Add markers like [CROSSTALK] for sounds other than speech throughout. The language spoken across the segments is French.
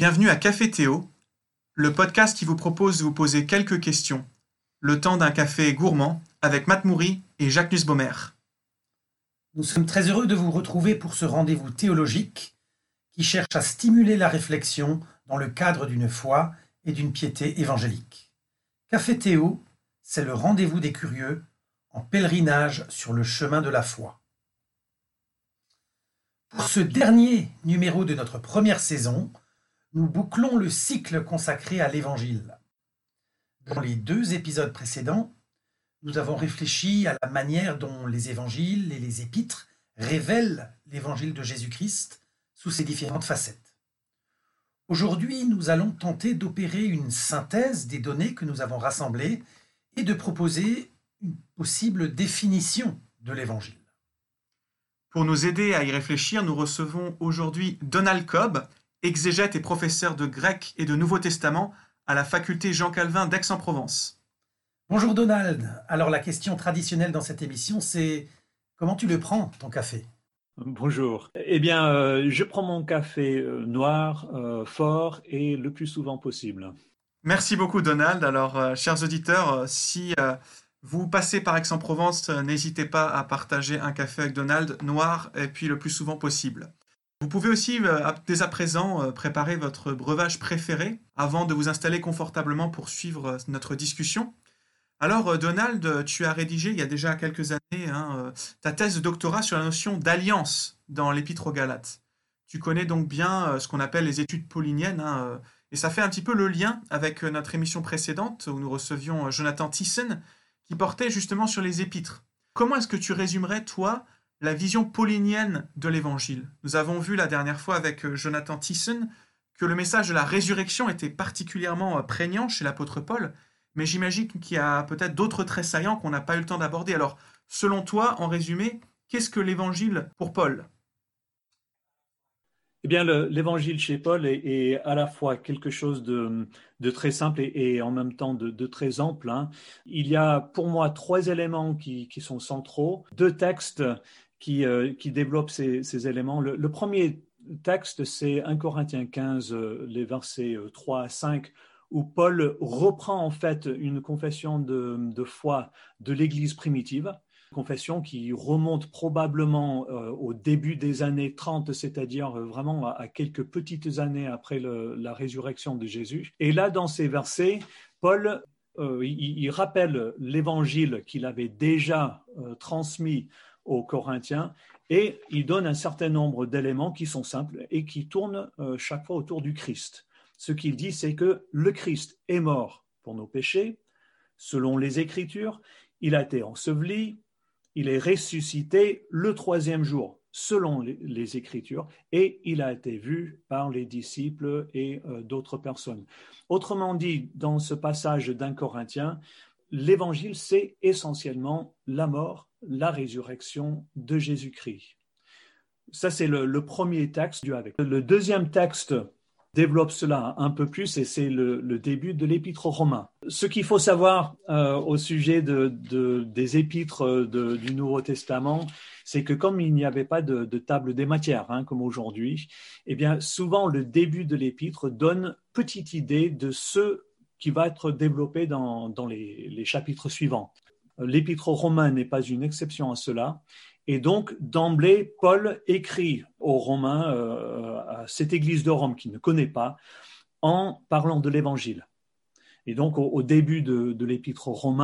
Bienvenue à Café Théo, le podcast qui vous propose de vous poser quelques questions, le temps d'un café gourmand avec Matt Moury et Jacques Nussbaumer. Nous sommes très heureux de vous retrouver pour ce rendez-vous théologique qui cherche à stimuler la réflexion dans le cadre d'une foi et d'une piété évangélique. Café Théo, c'est le rendez-vous des curieux en pèlerinage sur le chemin de la foi. Pour ce dernier numéro de notre première saison, nous bouclons le cycle consacré à l'Évangile. Dans les deux épisodes précédents, nous avons réfléchi à la manière dont les évangiles et les épîtres révèlent l'évangile de Jésus-Christ sous ses différentes facettes. Aujourd'hui, nous allons tenter d'opérer une synthèse des données que nous avons rassemblées et de proposer une possible définition de l'évangile. Pour nous aider à y réfléchir, nous recevons aujourd'hui Donald Cobb, exégète et professeur de grec et de Nouveau Testament à la faculté Jean Calvin d'Aix-en-Provence. Bonjour Donald. Alors la question traditionnelle dans cette émission, c'est comment tu le prends, ton café? Bonjour. Eh bien, euh, je prends mon café euh, noir, euh, fort et le plus souvent possible. Merci beaucoup Donald. Alors, chers auditeurs, si vous passez par Aix-en-Provence, n'hésitez pas à partager un café avec Donald noir et puis le plus souvent possible. Vous pouvez aussi euh, dès à présent euh, préparer votre breuvage préféré avant de vous installer confortablement pour suivre euh, notre discussion. Alors Donald, tu as rédigé il y a déjà quelques années hein, ta thèse de doctorat sur la notion d'alliance dans l'épître aux Galates. Tu connais donc bien ce qu'on appelle les études pauliniennes, hein, et ça fait un petit peu le lien avec notre émission précédente où nous recevions Jonathan Thyssen qui portait justement sur les épîtres. Comment est-ce que tu résumerais, toi, la vision paulinienne de l'évangile. Nous avons vu la dernière fois avec euh, Jonathan Thyssen que le message de la résurrection était particulièrement euh, prégnant chez l'apôtre Paul, mais j'imagine qu'il y a peut-être d'autres traits saillants qu'on n'a pas eu le temps d'aborder. Alors, selon toi, en résumé, qu'est-ce que l'évangile pour Paul? Eh bien, l'évangile chez Paul est, à la fois quelque chose de, très simple et, en même temps de, très ample. Hein. Il y a pour moi trois éléments qui, qui sont centraux, deux textes qui, euh, développe ces, éléments. Le, premier texte, c'est 1 Corinthiens 15, euh, les versets 3 euh, à 5, où Paul reprend en fait une confession de, foi de l'Église primitive, confession qui remonte probablement au début des années 30, c'est-à-dire vraiment à, quelques petites années après la résurrection de Jésus. Et là, dans ces versets, Paul il, rappelle l'évangile qu'il avait déjà transmis aux Corinthiens, et il donne un certain nombre d'éléments qui sont simples et qui tournent euh, chaque fois autour du Christ. Ce qu'il dit, c'est que le Christ est mort pour nos péchés, selon les Écritures, il a été enseveli, il est ressuscité le troisième jour, selon les, Écritures, et il a été vu par les disciples et euh, d'autres personnes. Autrement dit, dans ce passage d'un Corinthien, l'évangile, c'est essentiellement la mort, la résurrection de Jésus-Christ. Ça, c'est le, premier texte du avec. Le deuxième texte développe cela un peu plus et c'est le, début de l'épître aux Romains. Ce qu'il faut savoir euh, au sujet des épîtres du Nouveau Testament, c'est que comme il n'y avait pas de, table des matières hein, comme aujourd'hui, eh bien souvent le début de l'épître donne petite idée de ce qui va être développé dans, les, chapitres suivants. L'épître aux n'est pas une exception à cela. Et donc, d'emblée, Paul écrit aux Romains, euh, à cette église de Rome qu'il ne connaît pas, en parlant de l'Évangile. Et donc, au, début de, de l'épître aux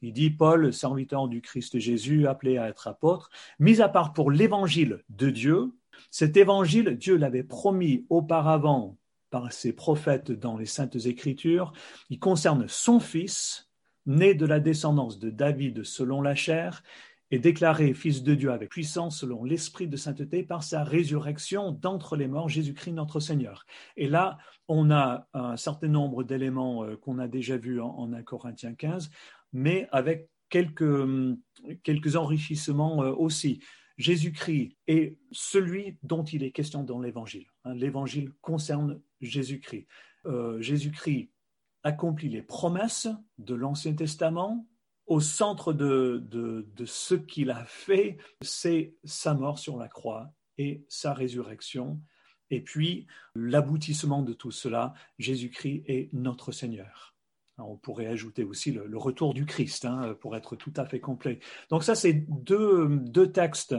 il dit Paul, serviteur du Christ Jésus, appelé à être apôtre, mis à part pour l'Évangile de Dieu, cet Évangile, Dieu l'avait promis auparavant par ses prophètes dans les saintes écritures, il concerne son fils, né de la descendance de David selon la chair, et déclaré fils de Dieu avec puissance selon l'esprit de sainteté par sa résurrection d'entre les morts, Jésus-Christ notre Seigneur. Et là, on a un certain nombre d'éléments euh, qu'on a déjà vus en, 1 Corinthiens 15, mais avec quelques, quelques enrichissements euh, aussi. Jésus-Christ est celui dont il est question dans l'Évangile. Hein, L'Évangile concerne Jésus-Christ. Euh, Jésus-Christ accomplit les promesses de l'Ancien Testament. Au centre de, de ce qu'il a fait, c'est sa mort sur la croix et sa résurrection. Et puis, l'aboutissement de tout cela, Jésus-Christ est notre Seigneur. On pourrait ajouter aussi le, retour du Christ hein, pour être tout à fait complet. Donc ça, c'est deux, deux, textes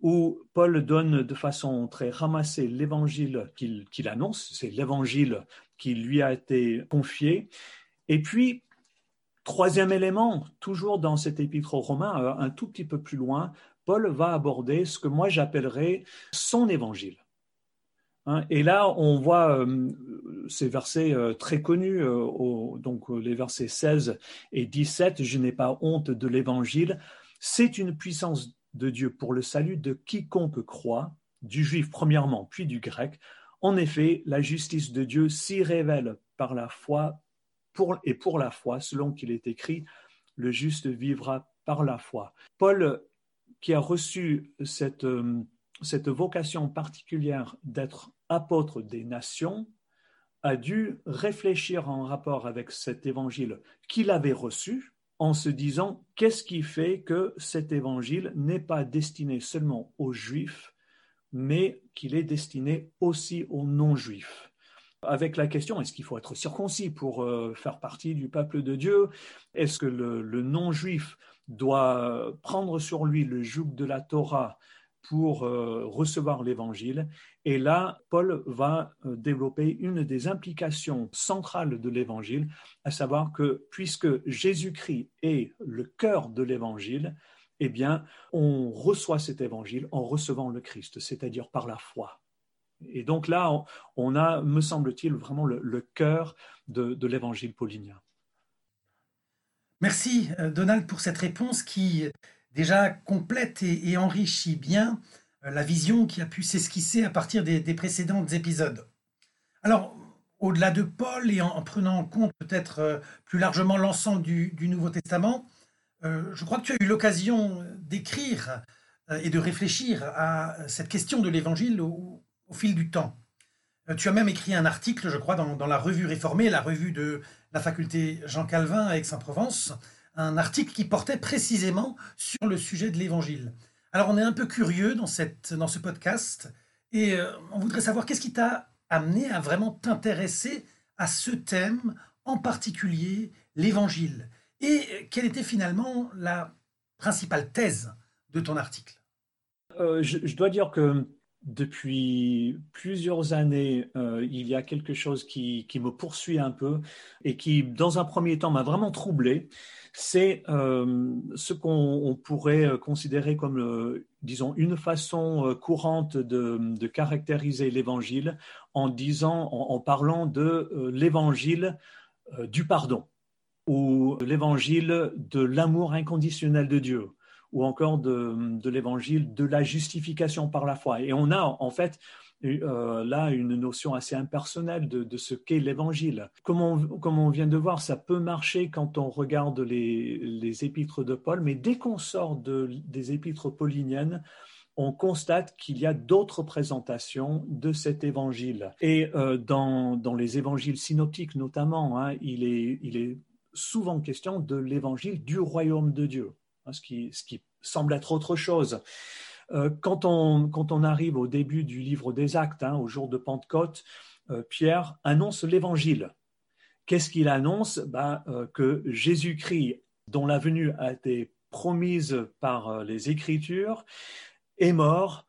où Paul donne de façon très ramassée l'évangile qu'il annonce. C'est l'évangile qui lui a été confié. Et puis, troisième élément, toujours dans cet épître aux Romains, euh, un tout petit peu plus loin, Paul va aborder ce que moi j'appellerais son évangile. Hein, et là, on voit euh, ces versets euh, très connus, donc les versets 16 et 17, Je n'ai pas honte de l'évangile. C'est une puissance de Dieu pour le salut de quiconque croit, du juif premièrement, puis du grec. En effet, la justice de Dieu s'y révèle par la foi pour, et pour la foi, selon qu'il est écrit, le juste vivra par la foi. Paul, qui a reçu cette, euh, cette vocation particulière d'être apôtre des nations, a dû réfléchir en rapport avec cet évangile qu'il avait reçu en se disant qu'est-ce qui fait que cet évangile n'est pas destiné seulement aux juifs, mais qu'il est destiné aussi aux non-juifs? Avec la question, est-ce qu'il faut être circoncis pour euh, faire partie du peuple de Dieu? Est-ce que le, non-juif doit prendre sur lui le joug de la Torah pour euh, recevoir l'évangile. Et là, Paul va euh, développer une des implications centrales de l'évangile, à savoir que puisque Jésus-Christ est le cœur de l'évangile, eh bien, on reçoit cet évangile en recevant le Christ, c'est-à-dire par la foi. Et donc là, on a, me semble-t-il, vraiment le, cœur de, l'évangile paulinien. Merci euh, Donald pour cette réponse qui déjà complète et, enrichit bien euh, la vision qui a pu s'esquisser à partir des, précédents épisodes. Alors, au-delà de Paul et en, prenant en compte peut-être euh, plus largement l'ensemble du, Nouveau Testament, euh, je crois que tu as eu l'occasion d'écrire et de réfléchir à cette question de l'évangile au, fil du temps. Tu as même écrit un article, je crois, dans, la revue réformée, la revue de la faculté Jean Calvin à Aix-en-Provence, un article qui portait précisément sur le sujet de l'évangile. Alors on est un peu curieux dans, cette, dans ce podcast et on voudrait savoir qu'est-ce qui t'a amené à vraiment t'intéresser à ce thème, en particulier l'évangile. Et quelle était finalement la principale thèse de ton article? Euh, je, dois dire que depuis plusieurs années, euh, il y a quelque chose qui, me poursuit un peu et qui, dans un premier temps, m'a vraiment troublé. C'est euh, ce qu'on pourrait considérer comme, disons, une façon courante de, caractériser l'évangile en disant, en parlant de l'évangile du pardon ou l'évangile de l'amour inconditionnel de Dieu, ou encore de, l'évangile de la justification par la foi. Et on a en fait euh, là une notion assez impersonnelle de, ce qu'est l'évangile. Comme on, vient de voir, ça peut marcher quand on regarde les, épîtres de Paul, mais dès qu'on sort des épîtres pauliniennes, on constate qu'il y a d'autres présentations de cet évangile. Et euh, dans, les évangiles synoptiques notamment, hein, il, est, il est souvent question de l'évangile du royaume de Dieu, hein, ce, qui, semble être autre chose. Euh, quand, on, arrive au début du livre des Actes, hein, au jour de Pentecôte, euh, Pierre annonce l'évangile. Qu'est-ce qu'il annonce? Ben, euh, Que Jésus-Christ, dont la venue a été promise par les Écritures, est mort,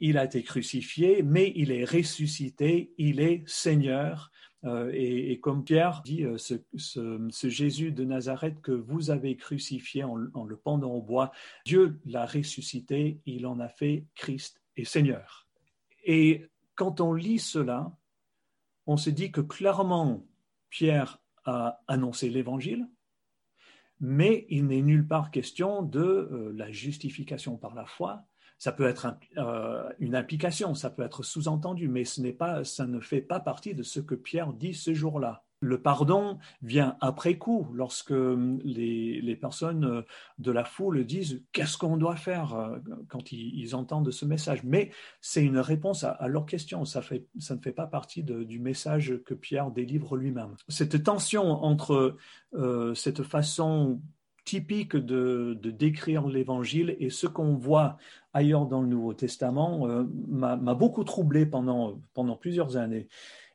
il a été crucifié, mais il est ressuscité, il est Seigneur, euh, et, comme Pierre dit, euh, ce, Jésus de Nazareth que vous avez crucifié en, le pendant au bois, Dieu l'a ressuscité, il en a fait Christ et Seigneur. Et quand on lit cela, on se dit que clairement, Pierre a annoncé l'Évangile, mais il n'est nulle part question de euh, la justification par la foi, ça peut être euh, une implication, ça peut être sous-entendu, mais ce n'est pas, ça ne fait pas partie de ce que Pierre dit ce jour-là. Le pardon vient après coup, lorsque hum, les, personnes euh, de la foule disent qu'est-ce qu'on doit faire euh, quand ils, entendent ce message? Mais c'est une réponse à, leur question, ça, fait, ça, ne fait pas partie du message que Pierre délivre lui-même. Cette tension entre cette façon typique de, décrire l'évangile et ce qu'on voit ailleurs dans le Nouveau Testament euh, m'a beaucoup troublé pendant, plusieurs années.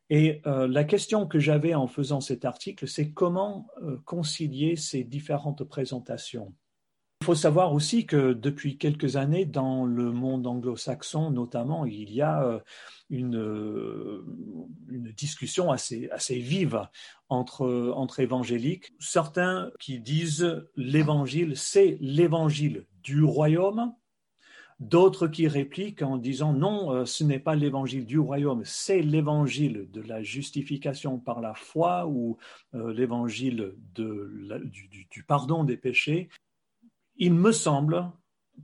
Et euh, la question que j'avais en faisant cet article, c'est comment euh, concilier ces différentes présentations. Il faut savoir aussi que depuis quelques années, dans le monde anglo-saxon notamment, il y a une, une discussion assez, vive entre, évangéliques. Certains qui disent l'évangile, c'est l'évangile du royaume, d'autres qui répliquent en disant non, euh, ce n'est pas l'évangile du royaume, c'est l'évangile de la justification par la foi ou euh, l'évangile du, pardon des péchés. Il me semble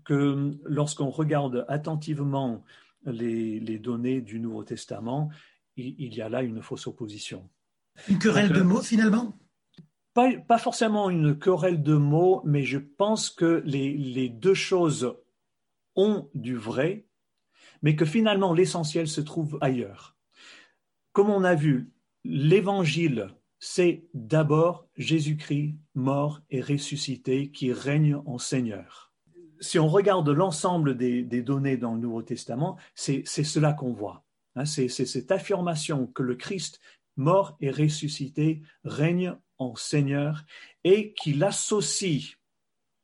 que lorsqu'on regarde attentivement les, les, données du Nouveau Testament, il, il y a là une fausse opposition. Une querelle de mots finalement? Pas, pas, forcément une querelle de mots, mais je pense que les, les, deux choses ont du vrai, mais que finalement l'essentiel se trouve ailleurs. Comme on a vu, l'évangile, c'est d'abord Jésus-Christ mort et ressuscité qui règne en Seigneur. Si on regarde l'ensemble des, données dans le Nouveau Testament, c'est cela qu'on voit. Hein, c'est cette affirmation que le Christ mort et ressuscité, règne en Seigneur et qu'il associe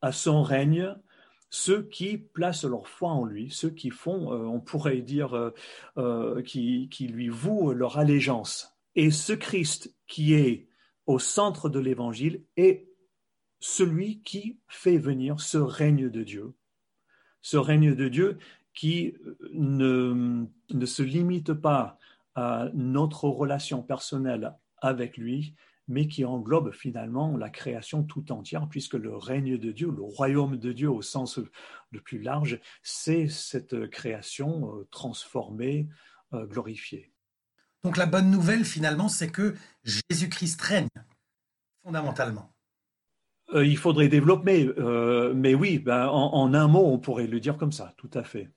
à son règne ceux qui placent leur foi en lui, ceux qui font, euh, on pourrait dire, euh, euh, qui, qui, lui vouent leur allégeance. Et ce Christ qui est au centre de l'Évangile est celui qui fait venir ce règne de Dieu. Ce règne de Dieu qui ne, ne se limite pas à notre relation personnelle avec lui, mais qui englobe finalement la création tout entière, puisque le règne de Dieu, le royaume de Dieu au sens le plus large, c'est cette création euh, transformée, euh, glorifiée. Donc la bonne nouvelle finalement, c'est que Jésus-Christ règne fondamentalement. Euh, il faudrait développer, mais oui, ben, en un mot, on pourrait le dire comme ça, tout à fait.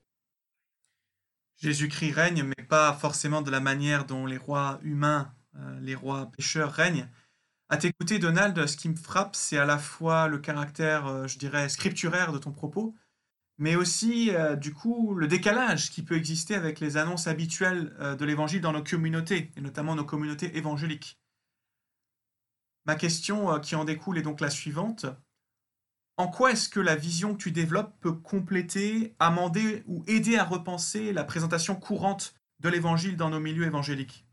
Jésus-Christ règne, mais pas forcément de la manière dont les rois humains, euh, les rois pécheurs règnent. À t'écouter, Donald, ce qui me frappe, c'est à la fois le caractère, euh, je dirais, scripturaire de ton propos, mais aussi, euh, du coup, le décalage qui peut exister avec les annonces habituelles de l'Évangile dans nos communautés, et notamment nos communautés évangéliques. Ma question qui en découle est donc la suivante en quoi est-ce que la vision que tu développes peut compléter, amender ou aider à repenser la présentation courante de l'évangile dans nos milieux évangéliques?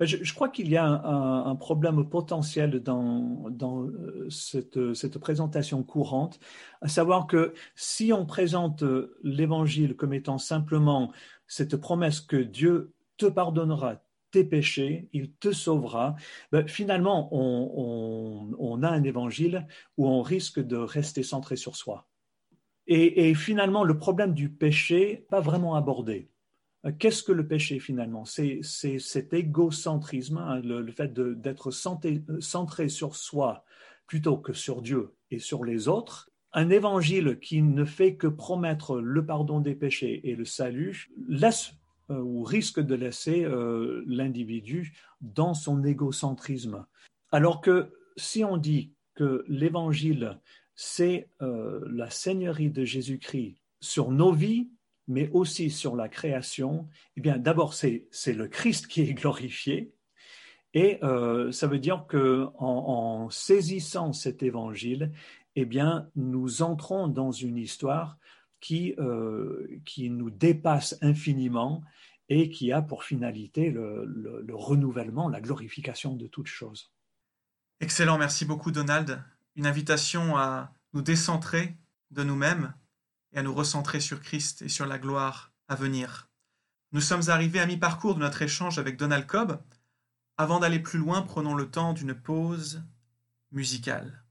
Ben, je, crois qu'il y a un, problème potentiel dans, euh, cette, présentation courante, à savoir que si on présente l'évangile comme étant simplement cette promesse que Dieu te pardonnera tes péchés, il te sauvera. Ben, finalement, on, a un évangile où on risque de rester centré sur soi. Et, finalement, le problème du péché, pas vraiment abordé. Qu'est-ce que le péché finalement? C'est cet égocentrisme, hein, le, fait d'être centré sur soi plutôt que sur Dieu et sur les autres. Un évangile qui ne fait que promettre le pardon des péchés et le salut laisse euh, ou risque de laisser euh, l'individu dans son égocentrisme. Alors que si on dit que l'évangile, c'est euh, la seigneurie de Jésus-Christ sur nos vies, mais aussi sur la création, eh bien d'abord c'est le Christ qui est glorifié, et ça veut dire que en, saisissant cet évangile, eh bien nous entrons dans une histoire qui, qui nous dépasse infiniment et qui a pour finalité le, renouvellement, la glorification de toutes choses. Excellent, merci beaucoup Donald. Une invitation à nous décentrer de nous-mêmes et à nous recentrer sur Christ et sur la gloire à venir. Nous sommes arrivés à mi-parcours de notre échange avec Donald Cobb. Avant d'aller plus loin, prenons le temps d'une pause musicale.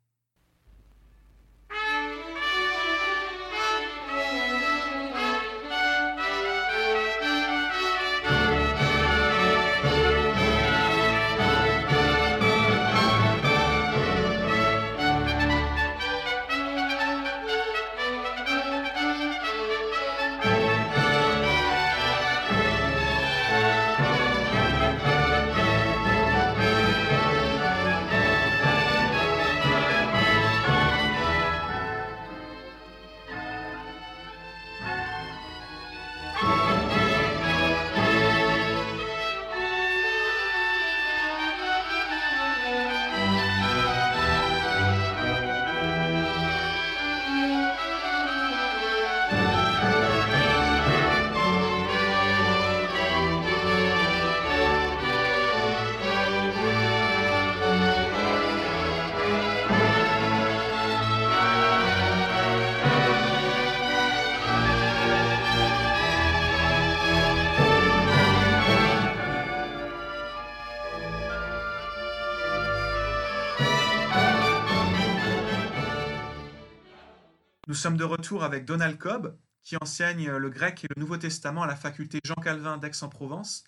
Sommes de retour avec Donald Cobb, qui enseigne le grec et le Nouveau Testament à la faculté Jean Calvin d'Aix-en-Provence,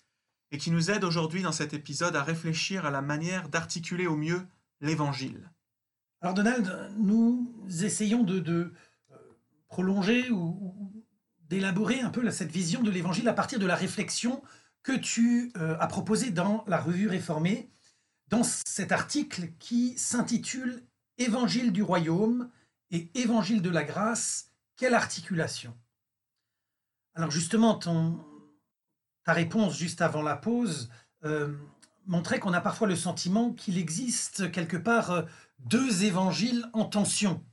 et qui nous aide aujourd'hui dans cet épisode à réfléchir à la manière d'articuler au mieux l'Évangile. Alors Donald, nous essayons de, euh, prolonger ou, d'élaborer un peu cette vision de l'Évangile à partir de la réflexion que tu euh, as proposée dans la revue réformée, dans cet article qui s'intitule Évangile du royaume et Évangile de la grâce, quelle articulation Alors justement, ton, ta réponse juste avant la pause euh, montrait qu'on a parfois le sentiment qu'il existe quelque part euh, deux évangiles en tension.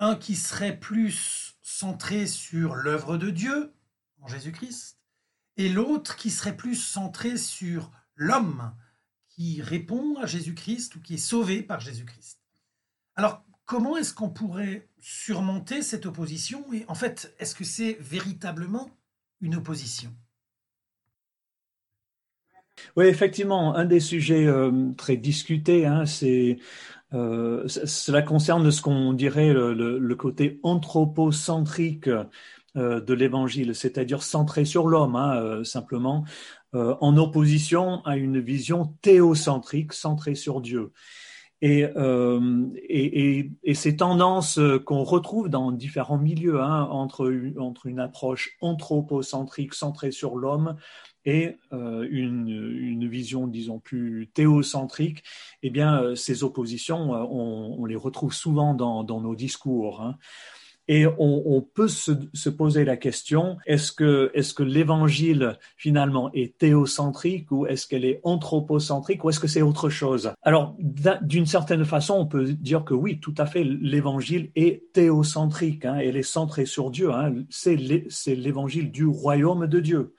Un qui serait plus centré sur l'œuvre de Dieu, en Jésus-Christ, et l'autre qui serait plus centré sur l'homme qui répond à Jésus-Christ ou qui est sauvé par Jésus-Christ. Alors, comment est-ce qu'on pourrait surmonter cette opposition Et en fait, est-ce que c'est véritablement une opposition? Oui, effectivement, un des sujets euh, très discutés, hein, euh, cela concerne ce qu'on dirait le, côté anthropocentrique euh, de l'Évangile, c'est-à-dire centré sur l'homme, hein, simplement, en opposition à une vision théocentrique centrée sur Dieu. Euh, et, et, et, ces tendances qu'on retrouve dans différents milieux, hein, entre, entre une approche anthropocentrique centrée sur l'homme et euh, une, une, vision, disons, plus théocentrique, eh bien, euh, ces oppositions, on, on les retrouve souvent dans, dans nos discours. Hein. Et on, peut se, poser la question est-ce que, est que l'évangile finalement est théocentrique ou est-ce qu'elle est anthropocentrique ou est-ce que c'est autre chose? Alors, d'une certaine façon, on peut dire que oui, tout à fait, l'évangile est théocentrique. Hein, elle est centrée sur Dieu. Hein, c'est l'évangile du royaume de Dieu.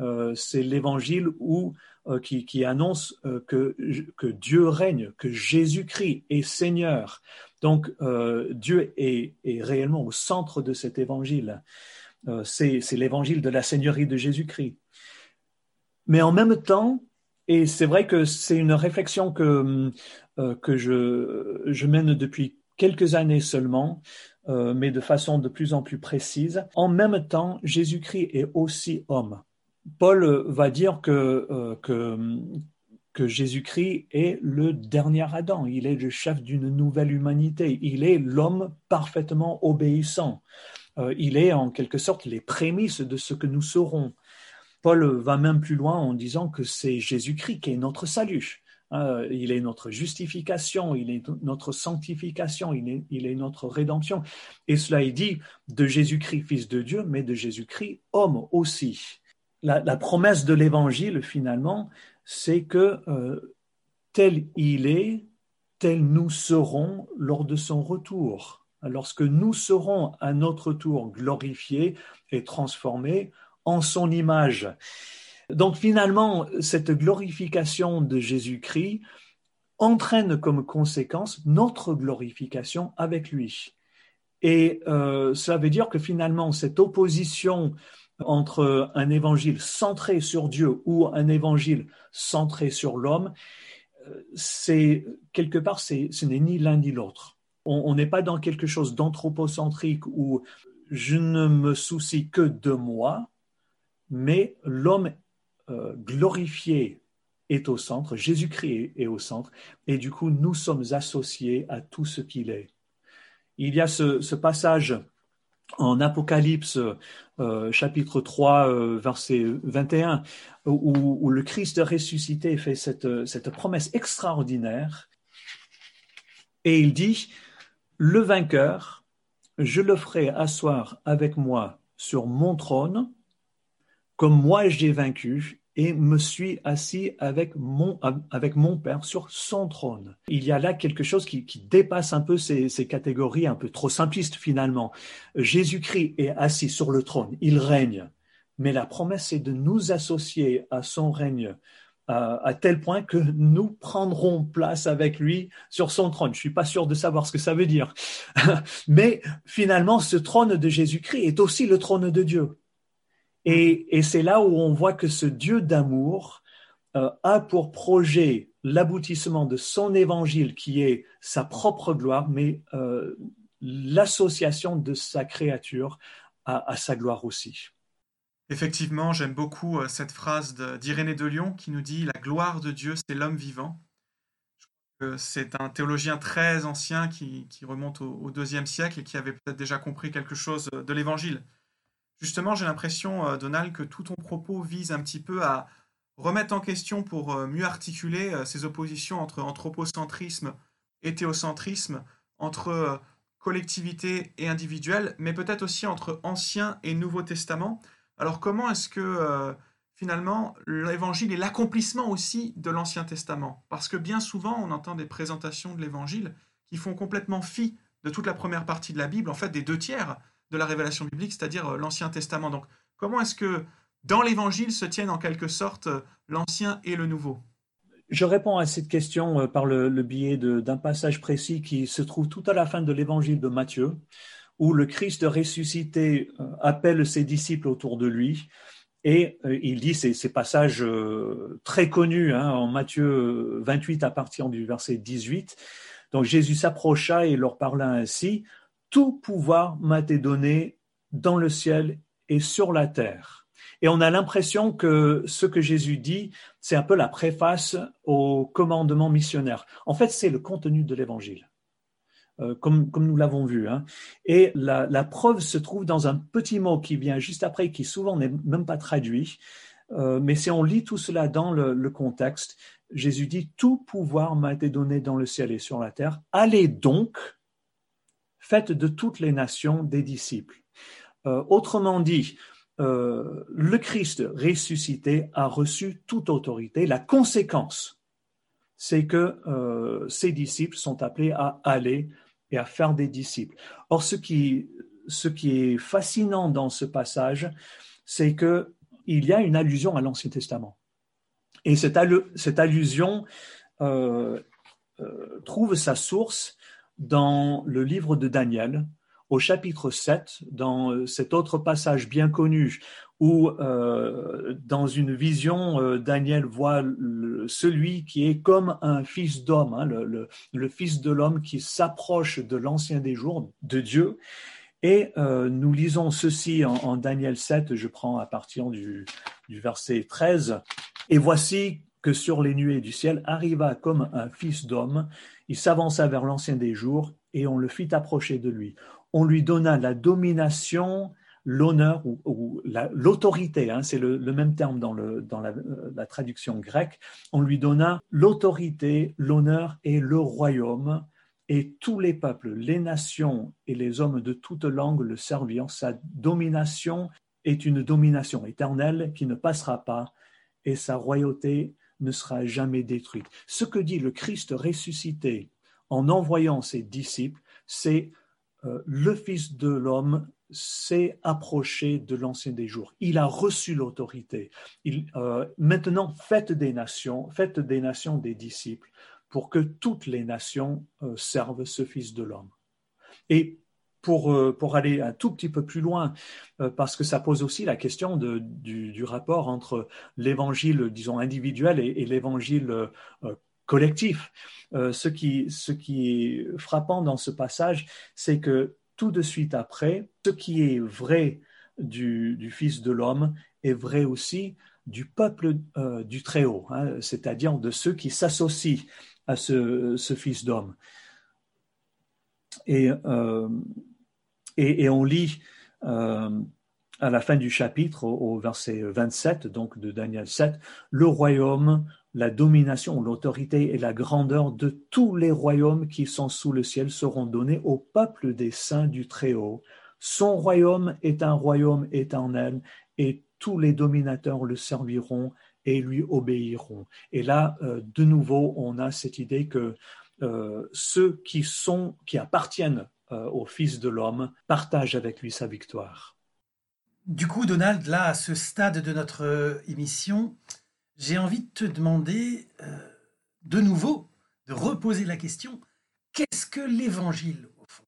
Euh, c'est l'évangile où qui, qui, annonce euh, que, Dieu règne, que Jésus-Christ est Seigneur. Donc euh, Dieu est, réellement au centre de cet évangile. Euh, c'est l'évangile de la Seigneurie de Jésus-Christ. Mais en même temps, et c'est vrai que c'est une réflexion que, euh, que je, mène depuis quelques années seulement, euh, mais de façon de plus en plus précise. En même temps, Jésus-Christ est aussi homme. Paul va dire que, euh, que, Jésus-Christ est le dernier Adam, il est le chef d'une nouvelle humanité, il est l'homme parfaitement obéissant, euh, il est en quelque sorte les prémices de ce que nous serons. Paul va même plus loin en disant que c'est Jésus-Christ qui est notre salut. Euh, il est notre justification, il est notre sanctification, il est notre rédemption. Et cela est dit de Jésus-Christ, Fils de Dieu, mais de Jésus-Christ, homme aussi. La, promesse de l'Évangile, finalement, c'est que euh, tel il est, tel nous serons lors de son retour. Lorsque nous serons à notre tour glorifiés et transformés en son image. Donc finalement, cette glorification de Jésus-Christ entraîne comme conséquence notre glorification avec lui. Et euh, cela veut dire que finalement, cette opposition entre un évangile centré sur Dieu ou un évangile centré sur l'homme, euh, c'est quelque part, ce n'est ni l'un ni l'autre. On n'est pas dans quelque chose d'anthropocentrique où je ne me soucie que de moi, mais l'homme euh, glorifié est au centre, Jésus-Christ est au centre, et du coup, nous sommes associés à tout ce qu'il est. Il y a ce, ce passage en Apocalypse euh, chapitre 3, euh, verset 21, où, le Christ ressuscité fait cette promesse extraordinaire. Et il dit, le vainqueur, je le ferai asseoir avec moi sur mon trône, comme moi j'ai vaincu, et me suis assis avec mon, avec mon Père sur son trône. Il y a là quelque chose qui, dépasse un peu ces, catégories un peu trop simplistes finalement. Jésus-Christ est assis sur le trône, il règne, mais la promesse est de nous associer à son règne à, à, tel point que nous prendrons place avec lui sur son trône. Je suis pas sûr de savoir ce que ça veut dire, [LAUGHS] mais finalement, ce trône de Jésus-Christ est aussi le trône de Dieu. Et, et c'est là où on voit que ce Dieu d'amour euh, a pour projet l'aboutissement de son évangile qui est sa propre gloire, mais euh, l'association de sa créature à, sa gloire aussi. Effectivement, j'aime beaucoup euh, cette phrase d'Irénée de, Lyon qui nous dit La gloire de Dieu, c'est l'homme vivant. C'est un théologien très ancien qui, remonte au, deuxième siècle et qui avait peut-être déjà compris quelque chose de l'évangile. Justement, j'ai l'impression, euh, Donald, que tout ton propos vise un petit peu à remettre en question pour euh, mieux articuler ces oppositions entre anthropocentrisme et théocentrisme, entre collectivité et individuelle, mais peut-être aussi entre Ancien et Nouveau Testament. Alors comment est-ce que euh, finalement l'Évangile est l'accomplissement aussi de l'Ancien Testament? Parce que bien souvent on entend des présentations de l'Évangile qui font complètement fi de toute la première partie de la Bible, en fait des deux tiers de la révélation biblique, c'est-à-dire euh, l'Ancien Testament. Donc comment est-ce que dans l'Évangile se tiennent en quelque sorte euh, l'Ancien et le Nouveau? Je réponds à cette question par le, biais d'un passage précis qui se trouve tout à la fin de l'évangile de Matthieu, où le Christ ressuscité euh, appelle ses disciples autour de lui et euh, il dit ces, passages euh, très connus hein, en Matthieu 28 à partir du verset 18. Donc Jésus s'approcha et leur parla ainsi, Tout pouvoir m'a été donné dans le ciel et sur la terre. Et on a l'impression que ce que Jésus dit, c'est un peu la préface au commandement missionnaire. En fait, c'est le contenu de l'évangile. Euh, comme, nous l'avons vu. Hein. Et la, preuve se trouve dans un petit mot qui vient juste après, qui souvent n'est même pas traduit. Euh, mais si on lit tout cela dans le, contexte, Jésus dit, Tout pouvoir m'a été donné dans le ciel et sur la terre. Allez donc, faites de toutes les nations des disciples. Euh, autrement dit, euh, le Christ ressuscité a reçu toute autorité. La conséquence, c'est que euh, ses disciples sont appelés à aller et à faire des disciples. Or, ce qui, ce qui est fascinant dans ce passage, c'est qu'il y a une allusion à l'Ancien Testament. Et cette, allusion trouve sa source dans le livre de Daniel, au chapitre 7, dans euh, cet autre passage bien connu où euh, dans une vision, euh, Daniel voit celui qui est comme un fils d'homme, hein, le, fils de l'homme qui s'approche de l'ancien des jours, de Dieu. Et nous lisons ceci en, Daniel 7, je prends à partir du, du verset 13. Et voici que sur les nuées du ciel arriva comme un fils d'homme, il s'avança vers l'ancien des jours, et on le fit approcher de lui. On lui donna la domination l'honneur ou, l'autorité, hein, c'est le, même terme dans, le, dans la, la, traduction grecque, on lui donna l'autorité, l'honneur et le royaume, et tous les peuples, les nations et les hommes de toute langue le servirent. Sa domination est une domination éternelle qui ne passera pas, et sa royauté ne sera jamais détruite. Ce que dit le Christ ressuscité en envoyant ses disciples, c'est euh, le Fils de l'homme s'est approché de l'ancien des jours. Il a reçu l'autorité. Euh, maintenant, faites des nations, faites des nations des disciples pour que toutes les nations euh, servent ce Fils de l'homme. Et pour, euh, pour aller un tout petit peu plus loin, parce que ça pose aussi la question du, rapport entre l'évangile, disons, individuel et, l'évangile collectif. ce, qui, est frappant dans ce passage, c'est que tout de suite après, ce qui est vrai du, Fils de l'homme est vrai aussi du peuple euh, du Très-Haut, hein, c'est-à-dire de ceux qui s'associent à ce, Fils d'homme. Et, euh, et, on lit euh, à la fin du chapitre, au, verset 27, donc de Daniel 7, le royaume la domination, l'autorité et la grandeur de tous les royaumes qui sont sous le ciel seront donnés au peuple des saints du Très-Haut. Son royaume est un royaume éternel et tous les dominateurs le serviront et lui obéiront. Et là, euh, de nouveau, on a cette idée que euh, ceux qui sont, qui appartiennent euh, au Fils de l'homme, partagent avec lui sa victoire. Du coup, Donald, là, à ce stade de notre émission, j'ai envie de te demander euh, de nouveau, de reposer la question, qu'est-ce que l'évangile au fond?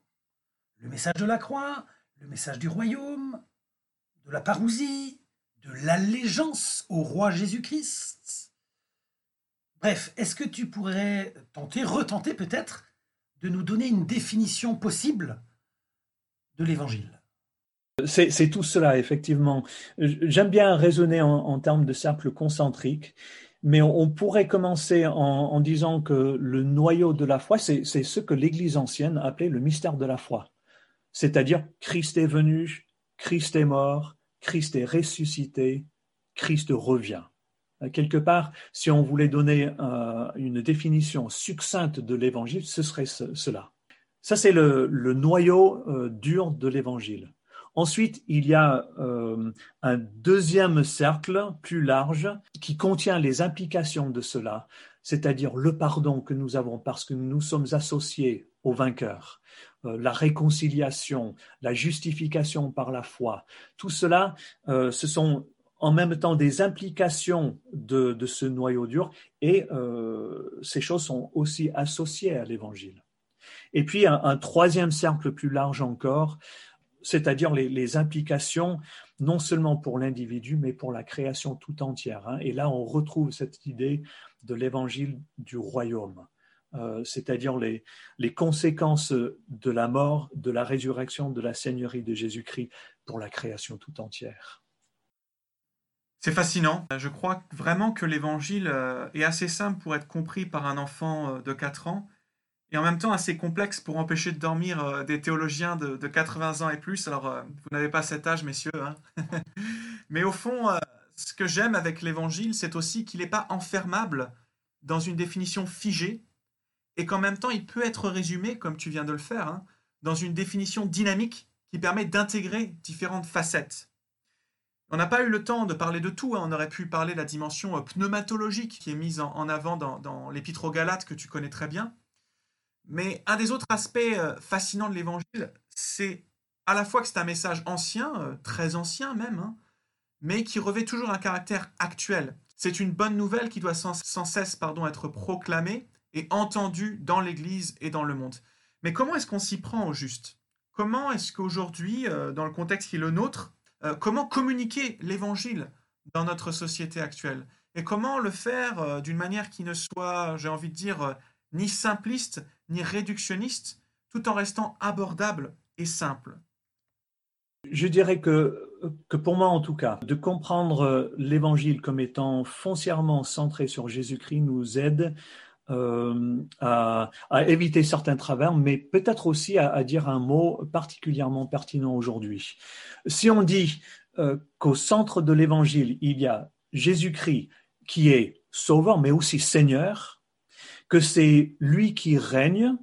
Le message de la croix, le message du royaume, de la parousie, de l'allégeance au roi Jésus-Christ? Bref, est-ce que tu pourrais tenter, retenter peut-être, de nous donner une définition possible de l'Évangile. C'est tout cela, effectivement. J'aime bien raisonner en, termes de cercle concentrique, mais on, pourrait commencer en, disant que le noyau de la foi, c'est ce que l'Église ancienne appelait le mystère de la foi. C'est-à-dire, Christ est venu, Christ est mort, Christ est ressuscité, Christ revient. Quelque part, si on voulait donner euh, une définition succincte de l'Évangile, ce serait cela. Ça, c'est le, noyau euh, dur de l'Évangile. Ensuite, il y a euh, un deuxième cercle plus large qui contient les implications de cela, c'est-à-dire le pardon que nous avons parce que nous sommes associés au vainqueur, euh, la réconciliation, la justification par la foi. Tout cela, euh, ce sont en même temps des implications de, ce noyau dur et ces choses sont aussi associées à l'Évangile. Et puis un, troisième cercle plus large encore, c'est-à-dire les, implications non seulement pour l'individu, mais pour la création tout entière. Hein. Et là, on retrouve cette idée de l'évangile du royaume, euh, c'est-à-dire les conséquences de la mort, de la résurrection, de la Seigneurie de Jésus-Christ pour la création tout entière. C'est fascinant. Je crois vraiment que l'évangile euh, est assez simple pour être compris par un enfant euh, de 4 ans et en même temps assez complexe pour empêcher de dormir euh, des théologiens de, 80 ans et plus. Alors, euh, vous n'avez pas cet âge, messieurs. Hein. [LAUGHS] Mais au fond, euh, ce que j'aime avec l'Évangile, c'est aussi qu'il n'est pas enfermable dans une définition figée, et qu'en même temps, il peut être résumé, comme tu viens de le faire, hein, dans une définition dynamique qui permet d'intégrer différentes facettes. On n'a pas eu le temps de parler de tout, hein. on aurait pu parler de la dimension pneumatologique qui est mise en, avant dans, l'Épître aux Galates que tu connais très bien, mais un des autres aspects euh, fascinants de l'évangile, c'est à la fois que c'est un message ancien, euh, très ancien même, hein, mais qui revêt toujours un caractère actuel. C'est une bonne nouvelle qui doit sans, cesse pardon, être proclamée et entendue dans l'Église et dans le monde. Mais comment est-ce qu'on s'y prend au juste? Comment est-ce qu'aujourd'hui, euh, dans le contexte qui est le nôtre, comment communiquer l'Évangile dans notre société actuelle Et comment le faire d'une manière qui ne soit, j'ai envie de dire, ni simpliste, ni réductionniste, tout en restant abordable et simple? Je dirais que, que pour moi en tout cas, de comprendre l'Évangile comme étant foncièrement centré sur Jésus-Christ nous aide euh, à, éviter certains travers, mais peut-être aussi à, dire un mot particulièrement pertinent aujourd'hui. Si on dit euh, qu'au centre de l'Évangile, il y a Jésus-Christ qui est sauveur, mais aussi Seigneur, que c'est lui qui règne,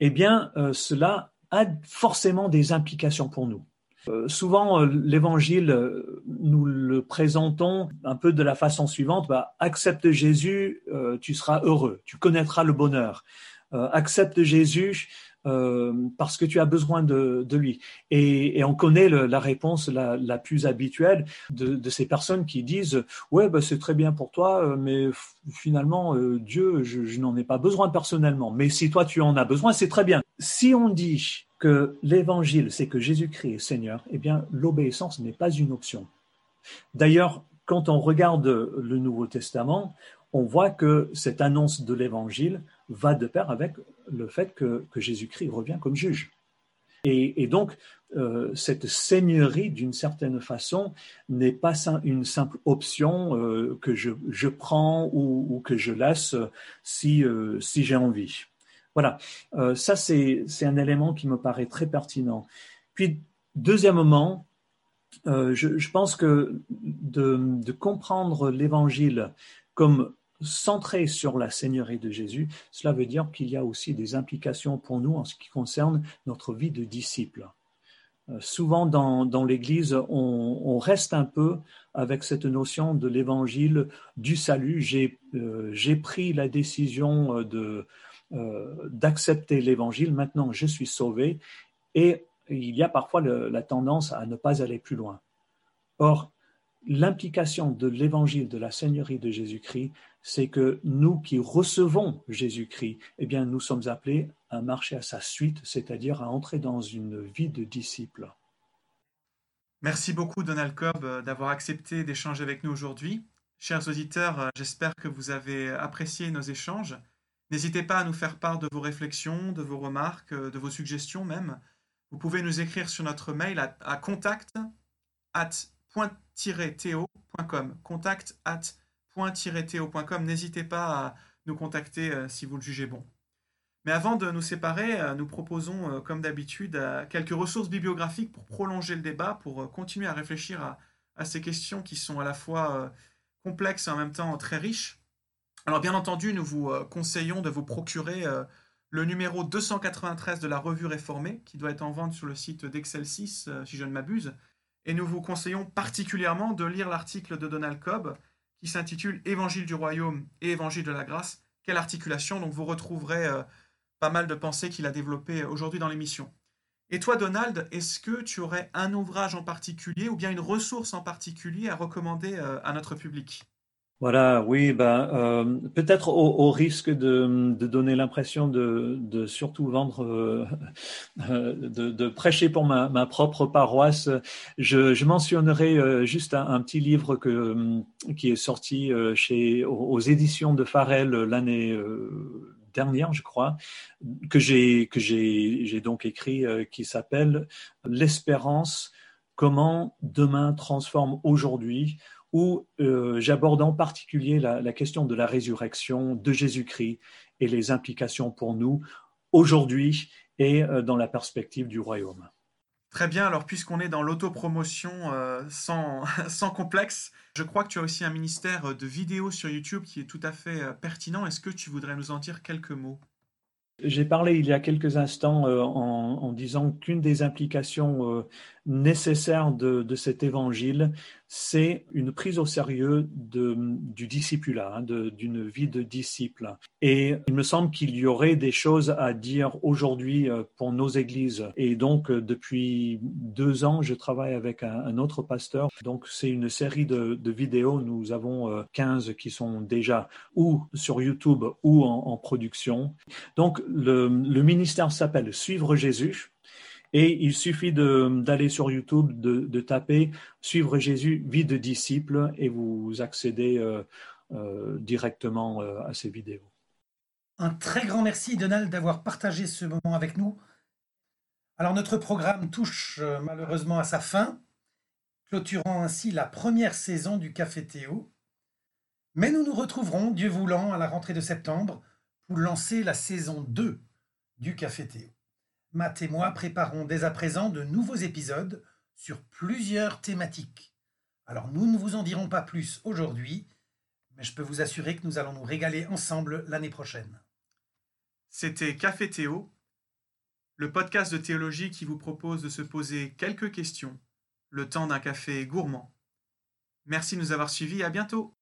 eh bien, euh, cela a forcément des implications pour nous. Euh, souvent, euh, l'évangile, nous le présentons un peu de la façon suivante bah, accepte Jésus, tu seras heureux, tu connaîtras le bonheur. accepte Jésus, euh, parce que tu as besoin de, lui. Et, on connaît la réponse la, plus habituelle de, ces personnes qui disent ouais bah, c'est très bien pour toi, euh, mais finalement euh, Dieu je, n'en ai pas besoin personnellement. Mais si toi tu en as besoin, c'est très bien. Si on dit que l'évangile c'est que Jésus-Christ est Seigneur, eh bien l'obéissance n'est pas une option. D'ailleurs, quand on regarde le Nouveau Testament, on voit que cette annonce de l'évangile va de pair avec le fait que, Jésus-Christ revient comme juge. Et, donc, euh, cette seigneurie, d'une certaine façon, n'est pas une simple option euh, que je, prends ou, que je laisse si, euh, si j'ai envie. Voilà, ça c'est un élément qui me paraît très pertinent. Puis, deuxièmement, je, pense que de, comprendre l'Évangile comme centré sur la Seigneurie de Jésus, cela veut dire qu'il y a aussi des implications pour nous en ce qui concerne notre vie de disciple. Euh, souvent dans, l'Église, on, reste un peu avec cette notion de l'évangile du salut. J'ai euh, pris la décision de, euh, d'accepter l'évangile, maintenant je suis sauvé, et il y a parfois la tendance à ne pas aller plus loin. Or, l'implication de l'évangile de la Seigneurie de Jésus-Christ, c'est que nous qui recevons Jésus-Christ, eh bien, nous sommes appelés à marcher à sa suite, c'est-à-dire à entrer dans une vie de disciple. Merci beaucoup, Donald Cobb, euh, d'avoir accepté d'échanger avec nous aujourd'hui. Chers auditeurs, euh, j'espère que vous avez apprécié nos échanges. N'hésitez pas à nous faire part de vos réflexions, de vos remarques, euh, de vos suggestions même. Vous pouvez nous écrire sur notre mail à, contact at point-théo.com. N'hésitez pas à nous contacter euh, si vous le jugez bon. Mais avant de nous séparer, euh, nous proposons, comme d'habitude, quelques ressources bibliographiques pour prolonger le débat, pour continuer à réfléchir à, ces questions qui sont à la fois complexes et en même temps très riches. Alors bien entendu, nous vous conseillons de vous procurer le numéro 293 de la revue réformée, qui doit être en vente sur le site d'Excel 6, si je ne m'abuse. Et nous vous conseillons particulièrement de lire l'article de Donald Cobb qui s'intitule Évangile du royaume et Évangile de la grâce. Quelle articulation Donc vous retrouverez euh, pas mal de pensées qu'il a développées aujourd'hui dans l'émission. Et toi, Donald, est-ce que tu aurais un ouvrage en particulier ou bien une ressource en particulier à recommander euh, à notre public? Voilà, oui, ben, euh, peut-être au, risque de, donner l'impression de, surtout vendre, euh, [LAUGHS] de, prêcher pour ma, propre paroisse, je, mentionnerai juste un, petit livre que, qui est sorti chez, aux, éditions de Farel l'année dernière, je crois, que j'ai que j'ai donc écrit, qui s'appelle L'espérance. Comment demain transforme aujourd'hui où euh, j'aborde en particulier la, question de la résurrection de Jésus-Christ et les implications pour nous aujourd'hui et euh, dans la perspective du royaume. Très bien, alors puisqu'on est dans l'autopromotion euh, sans, [LAUGHS] sans complexe, je crois que tu as aussi un ministère de vidéos sur YouTube qui est tout à fait pertinent. Est-ce que tu voudrais nous en dire quelques mots? J'ai parlé il y a quelques instants en, en, disant qu'une des implications nécessaires de, de, cet évangile, c'est une prise au sérieux du discipulat, hein, d'une vie de disciple. Et il me semble qu'il y aurait des choses à dire aujourd'hui euh, pour nos églises. Et donc, euh, depuis deux ans, je travaille avec un, autre pasteur. Donc, c'est une série de, vidéos. Nous avons 15 euh, qui sont déjà ou sur YouTube ou en, production. Donc, le ministère s'appelle Suivre Jésus. Et il suffit d'aller sur YouTube, de, taper Suivre Jésus, vie de disciple, et vous accédez euh, euh, directement euh, à ces vidéos. Un très grand merci, Donald, d'avoir partagé ce moment avec nous. Alors, notre programme touche malheureusement à sa fin, clôturant ainsi la première saison du Café Théo. Mais nous nous retrouverons, Dieu voulant, à la rentrée de septembre pour lancer la saison 2 du Café Théo. Matt et moi préparons dès à présent de nouveaux épisodes sur plusieurs thématiques. Alors nous ne vous en dirons pas plus aujourd'hui, mais je peux vous assurer que nous allons nous régaler ensemble l'année prochaine. C'était Café Théo, le podcast de théologie qui vous propose de se poser quelques questions, le temps d'un café gourmand. Merci de nous avoir suivis, à bientôt.